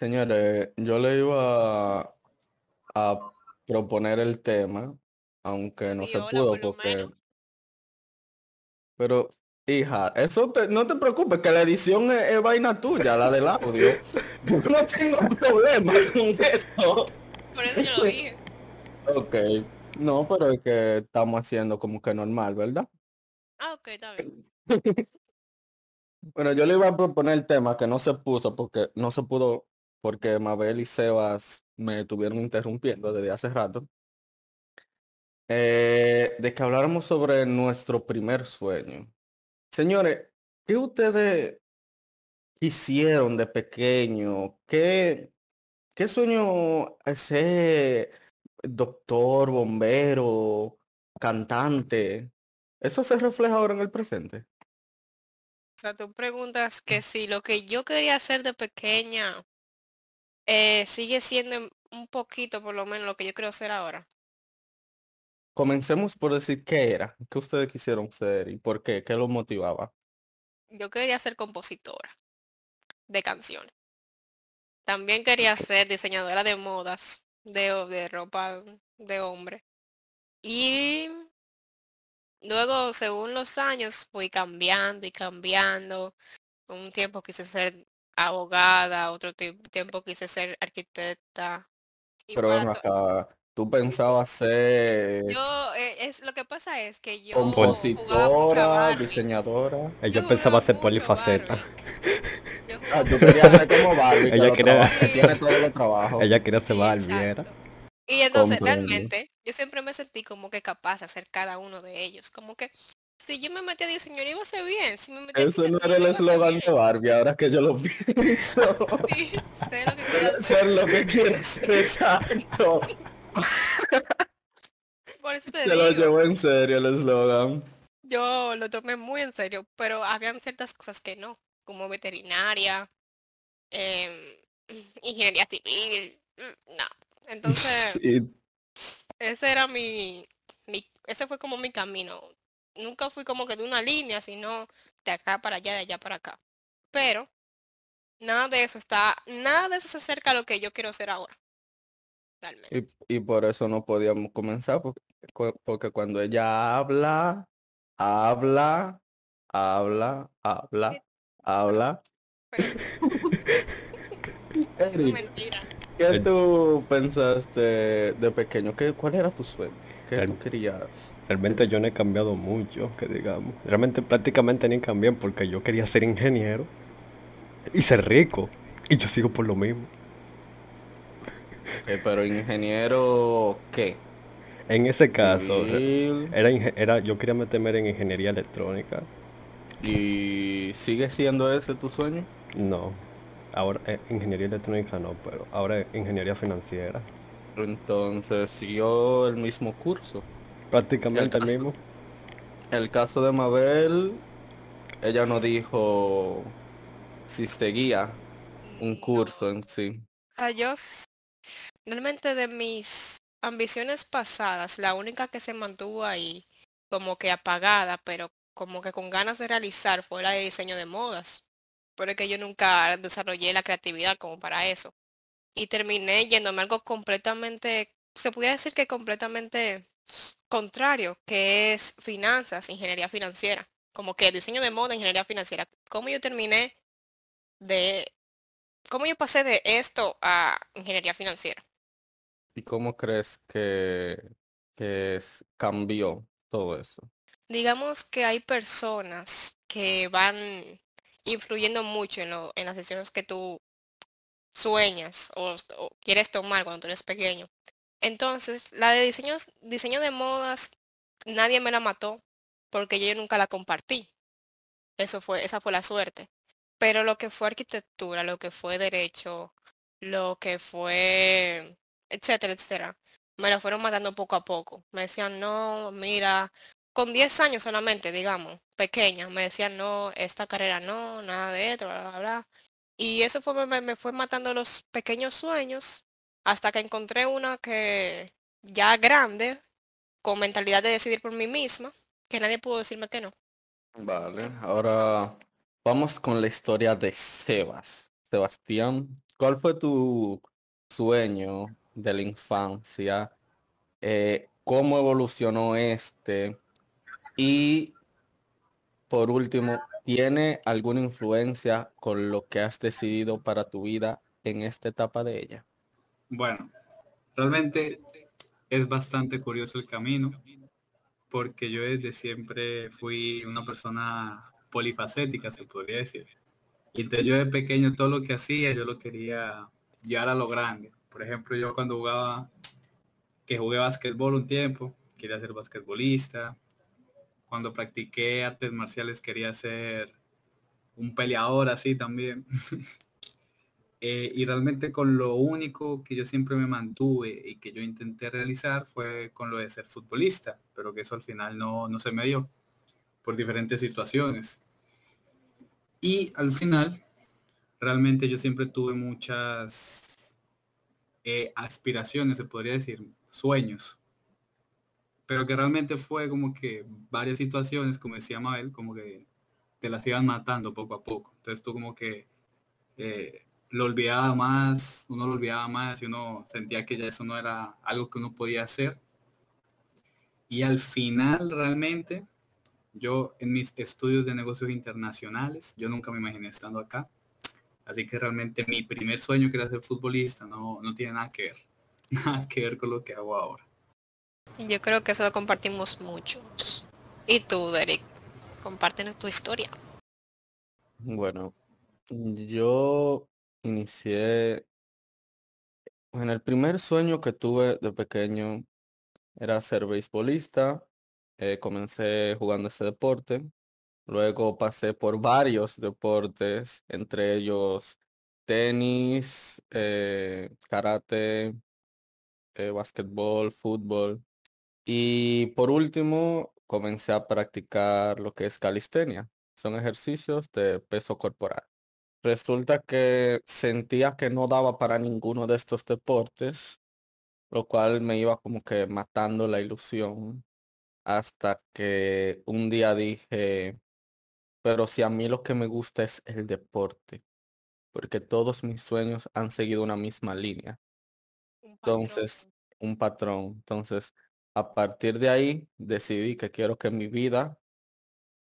Señores, yo le iba a, a proponer el tema, aunque no Sí, se hola, pudo por porque... Pero, hija, eso te- no te preocupes, que la edición es, es vaina tuya, la del audio. Yo no tengo problema con eso. Por eso yo lo dije. Ok, no, pero es que estamos haciendo como que normal, ¿verdad? Ah, ok, está bien. Bueno, yo le iba a proponer el tema que no se puso porque no se pudo porque Mabel y Sebas me estuvieron interrumpiendo desde hace rato. Eh, de que habláramos sobre nuestro primer sueño. Señores, ¿qué ustedes hicieron de pequeño? ¿Qué, qué sueño ser doctor, bombero, cantante? ¿Eso se refleja ahora en el presente? O sea, tú preguntas que si lo que yo quería hacer de pequeña eh, sigue siendo un poquito por lo menos lo que yo quiero ser ahora. Comencemos por decir qué era, qué ustedes quisieron ser y por qué, qué los motivaba. Yo quería ser compositora de canciones. También quería ser diseñadora de modas, de, de ropa de hombre. Y luego, según los años, fui cambiando y cambiando. Un tiempo quise ser abogada, otro tie- tiempo quise ser arquitecta. Y Pero to- acá, tú pensabas ser yo, eh, es, lo que pasa es que yo compositora, diseñadora. Ella Yo pensaba ser polifaceta. Barbie. Yo Ah, mucho querías ser como Barbie, Ella quería- que tiene todos los trabajos. Ella quería ser Barbie, era. Y entonces realmente yo siempre me sentí como que capaz de hacer cada uno de ellos. Como que si yo me metí a diseño iba a ser bien. Si me metí a Ese no era el eslogan de Barbie, ahora que yo lo pienso. Sí, sé lo que quiero. Ser lo que quieres ser, exacto. Por eso te Se lo digo, llevó en serio el eslogan. yo lo tomé muy en serio, pero habían ciertas cosas que no, como veterinaria, em, ingeniería civil, mm, no. Entonces, Sí, ese era mi, mi, ese fue como mi camino. Nunca fui como que de una línea, sino de acá para allá, de allá para acá. Pero nada de eso está, nada de eso se acerca a lo que yo quiero ser ahora. Realmente. Y, y por eso no podíamos comenzar, porque, porque cuando ella habla, habla, habla, habla, habla. No. ¿qué El- tú pensaste de pequeño? ¿Qué, ¿Cuál era tu sueño? ¿Qué El- tú querías? Realmente yo no he cambiado mucho, que digamos. Realmente prácticamente ni cambié porque yo quería ser ingeniero y ser rico. Y yo sigo por lo mismo. Eh, pero ingeniero, ¿qué? En ese caso, Civil, era, era, yo quería meterme en ingeniería electrónica. ¿Y sigue siendo ese tu sueño? No, ahora eh, ingeniería electrónica no, pero ahora es ingeniería financiera. Entonces siguió el mismo curso. Prácticamente el mismo. El caso de Mabel, ella no dijo si seguía un No. curso en sí. O sea, yo realmente de mis ambiciones pasadas, la única que se mantuvo ahí como que apagada, pero como que con ganas de realizar fue la de diseño de modas. Pero es que yo nunca desarrollé la creatividad como para eso. Y terminé yéndome algo completamente, se pudiera decir que completamente contrario, que es finanzas, ingeniería financiera. Como que diseño de moda, ingeniería financiera. ¿Cómo yo terminé de ¿Cómo yo pasé de esto a ingeniería financiera? ¿Y cómo crees que, que es- cambió todo eso? Digamos que hay personas que van influyendo mucho en, lo- en las decisiones que tú sueñas o, o quieres tomar cuando tú eres pequeño. Entonces, la de diseños, diseño de modas, nadie me la mató porque yo nunca la compartí. Eso fue, esa fue la suerte. Pero lo que fue arquitectura, lo que fue derecho, lo que fue, etcétera, etcétera, me lo fueron matando poco a poco. Me decían, no, mira, con 10 años solamente, digamos, pequeña, me decían, no, esta carrera no, nada de esto, bla, bla, bla. Y eso fue, me, fue matando los pequeños sueños hasta que encontré una que ya grande, con mentalidad de decidir por mí misma, que nadie pudo decirme que no. Vale, ahora vamos con la historia de Sebas. Sebastián, ¿cuál fue tu sueño de la infancia? Eh, ¿Cómo evolucionó este? Y por último, ¿tiene alguna influencia con lo que has decidido para tu vida en esta etapa de ella? Bueno, realmente es bastante curioso el camino porque yo desde siempre fui una persona polifacética, se podría decir. Y entonces yo de pequeño todo lo que hacía, yo lo quería llevar a lo grande. Por ejemplo, yo cuando jugaba, que jugué básquetbol un tiempo, quería ser basquetbolista. Cuando practiqué artes marciales quería ser un peleador así también. Eh, y realmente con lo único que yo siempre me mantuve y que yo intenté realizar fue con lo de ser futbolista, pero que eso al final no, no se me dio por diferentes situaciones. Y al final, realmente yo siempre tuve muchas eh, aspiraciones, se podría decir, sueños, pero que realmente fue como que varias situaciones, como decía Mabel, como que te las iban matando poco a poco. Entonces tú como que eh, lo olvidaba más, uno lo olvidaba más y uno sentía que ya eso no era algo que uno podía hacer. Y al final realmente, yo en mis estudios de negocios internacionales, yo nunca me imaginé estando acá. Así que realmente mi primer sueño que era ser futbolista no, no tiene nada que ver, nada que ver con lo que hago ahora. Yo creo que eso lo compartimos muchos. ¿Y tú, Derek? Compártenos tu historia. Bueno, yo inicié en el primer sueño que tuve de pequeño era ser beisbolista. Eh, comencé jugando ese deporte. Luego pasé por varios deportes, entre ellos tenis, eh, karate, eh, fútbol. Y por último, comencé a practicar lo que es calistenia. Son ejercicios de peso corporal. Resulta que sentía que no daba para ninguno de estos deportes, lo cual me iba como que matando la ilusión hasta que un día dije, pero si a mí lo que me gusta es el deporte, porque todos mis sueños han seguido una misma línea. Entonces, un patrón. Entonces, a partir de ahí decidí que quiero que mi vida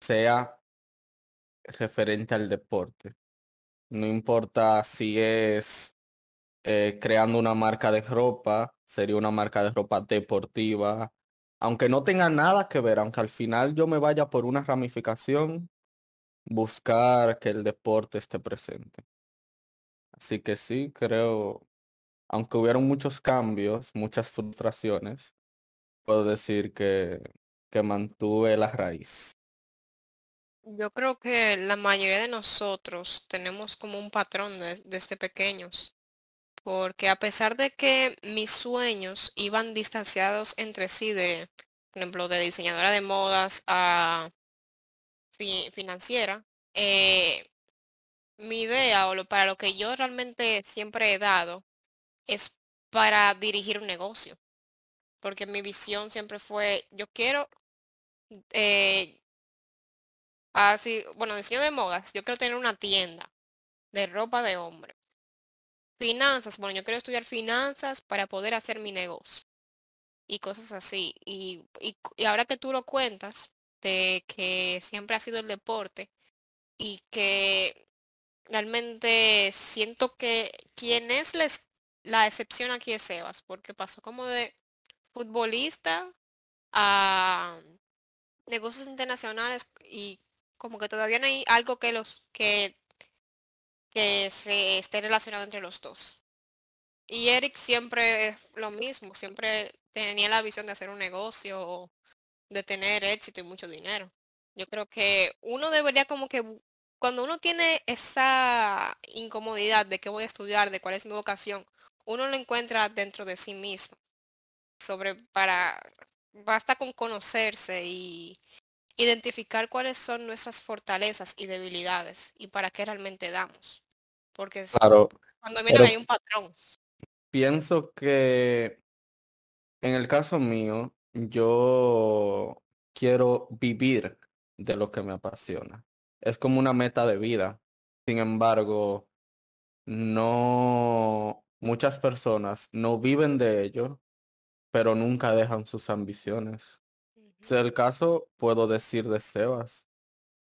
sea referente al deporte. No importa si es eh, creando una marca de ropa, sería una marca de ropa deportiva, aunque no tenga nada que ver, aunque al final yo me vaya por una ramificación, buscar que el deporte esté presente. Así que sí, creo, aunque hubieron muchos cambios, muchas frustraciones, puedo decir que, que mantuve la raíz. Yo creo que la mayoría de nosotros tenemos como un patrón desde pequeños, porque a pesar de que mis sueños iban distanciados entre sí de, por ejemplo, de diseñadora de modas a financiera, eh, mi idea o lo, para lo que yo realmente siempre he dado es para dirigir un negocio, porque mi visión siempre fue, yo quiero eh, Así, bueno, diseño de modas, yo quiero tener una tienda de ropa de hombre. Finanzas, bueno, yo quiero estudiar finanzas para poder hacer mi negocio. Y cosas así. Y, y, y ahora que tú lo cuentas, de que siempre ha sido el deporte y que realmente siento que quien es les, la excepción aquí es Sebas, porque pasó como de futbolista a negocios internacionales y como que todavía no hay algo que los que, que se esté relacionado entre los dos. Y Eric siempre es lo mismo, siempre tenía la visión de hacer un negocio, de tener éxito y mucho dinero. Yo creo que uno debería como que cuando uno tiene esa incomodidad de qué voy a estudiar, de cuál es mi vocación, uno lo encuentra dentro de sí mismo. Sobre para basta con conocerse y, identificar cuáles son nuestras fortalezas y debilidades y para qué realmente damos. Porque claro, cuando viene hay un patrón. Pienso que en el caso mío, yo quiero vivir de lo que me apasiona. Es como una meta de vida. Sin embargo, no, muchas personas no viven de ello, pero nunca dejan sus ambiciones. Es el caso, puedo decir, de Sebas.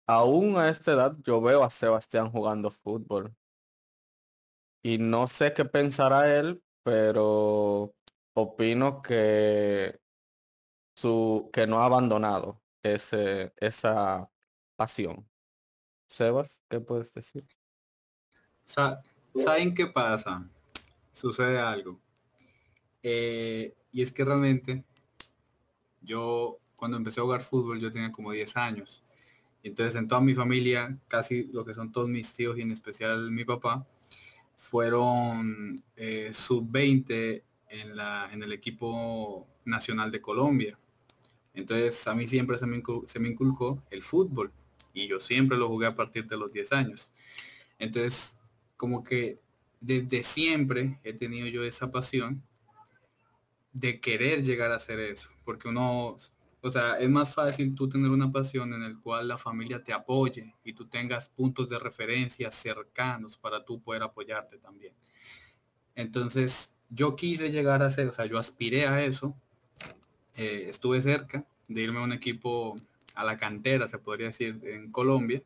Aún a esta edad yo veo a Sebastián jugando fútbol. Y no sé qué pensará él, pero opino que su que no ha abandonado ese, esa pasión. Sebas, ¿qué puedes decir? ¿Saben qué pasa? Sucede algo. Eh, y es que realmente yo cuando empecé a jugar fútbol yo tenía como 10 años. Entonces en toda mi familia, casi lo que son todos mis tíos y en especial mi papá, fueron eh, sub-20 en, en el equipo nacional de Colombia. Entonces a mí siempre se me, se me inculcó el fútbol y yo siempre lo jugué a partir de los 10 años. Entonces, como que desde siempre he tenido yo esa pasión de querer llegar a hacer eso, porque uno, o sea, es más fácil tú tener una pasión en el cual la familia te apoye y tú tengas puntos de referencia cercanos para tú poder apoyarte también. Entonces, yo quise llegar a hacer, o sea, yo aspiré a eso, eh, estuve cerca de irme a un equipo a la cantera, se podría decir, en Colombia,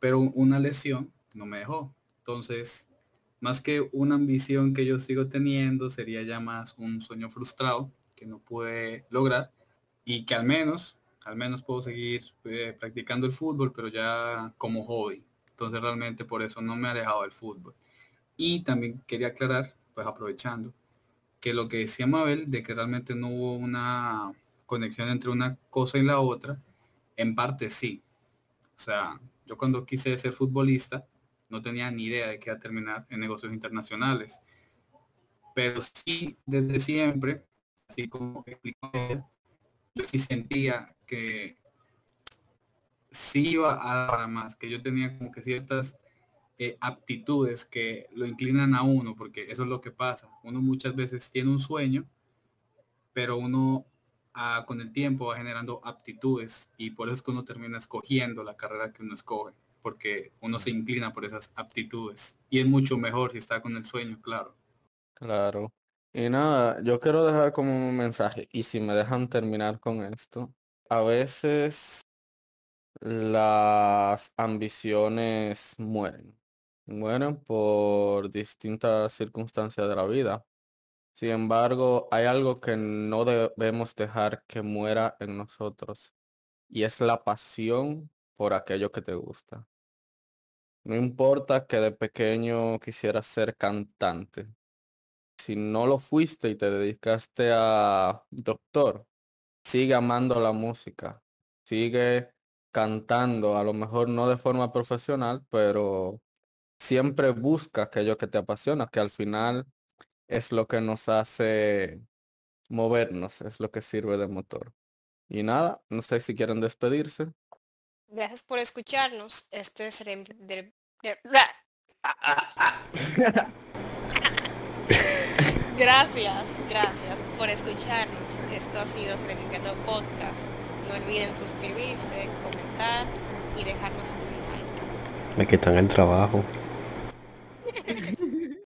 pero una lesión no me dejó. Entonces, más que una ambición que yo sigo teniendo, sería ya más un sueño frustrado que no pude lograr y que al menos, al menos puedo seguir eh, practicando el fútbol, pero ya como hobby. Entonces realmente por eso no me he alejado del fútbol. Y también quería aclarar, pues aprovechando, que lo que decía Mabel, de que realmente no hubo una conexión entre una cosa y la otra, en parte sí. O sea, yo cuando quise ser futbolista, no tenía ni idea de que iba a terminar en negocios internacionales. Pero sí, desde siempre, así como explicó yo sí sentía que sí iba a dar más, que yo tenía como que ciertas eh, aptitudes que lo inclinan a uno, porque eso es lo que pasa. Uno muchas veces tiene un sueño, pero uno ah, con el tiempo va generando aptitudes y por eso es que uno termina escogiendo la carrera que uno escoge, porque uno se inclina por esas aptitudes. Y es mucho mejor si está con el sueño, claro. Claro. Y nada, yo quiero dejar como un mensaje, y si me dejan terminar con esto, a veces las ambiciones mueren mueren por distintas circunstancias de la vida. Sin embargo, hay algo que no debemos dejar que muera en nosotros y es la pasión por aquello que te gusta. No importa que de pequeño quisieras ser cantante. Si no lo fuiste y te dedicaste a doctor, sigue amando la música. Sigue cantando, a lo mejor no de forma profesional, pero siempre busca aquello que te apasiona, que al final es lo que nos hace movernos, es lo que sirve de motor. Y nada, no sé si quieren despedirse. Gracias por escucharnos. Este es el... Gracias, gracias por escucharnos. Esto ha sido Nintendo Podcast. No olviden suscribirse, comentar y dejarnos un like. Me quitan el trabajo.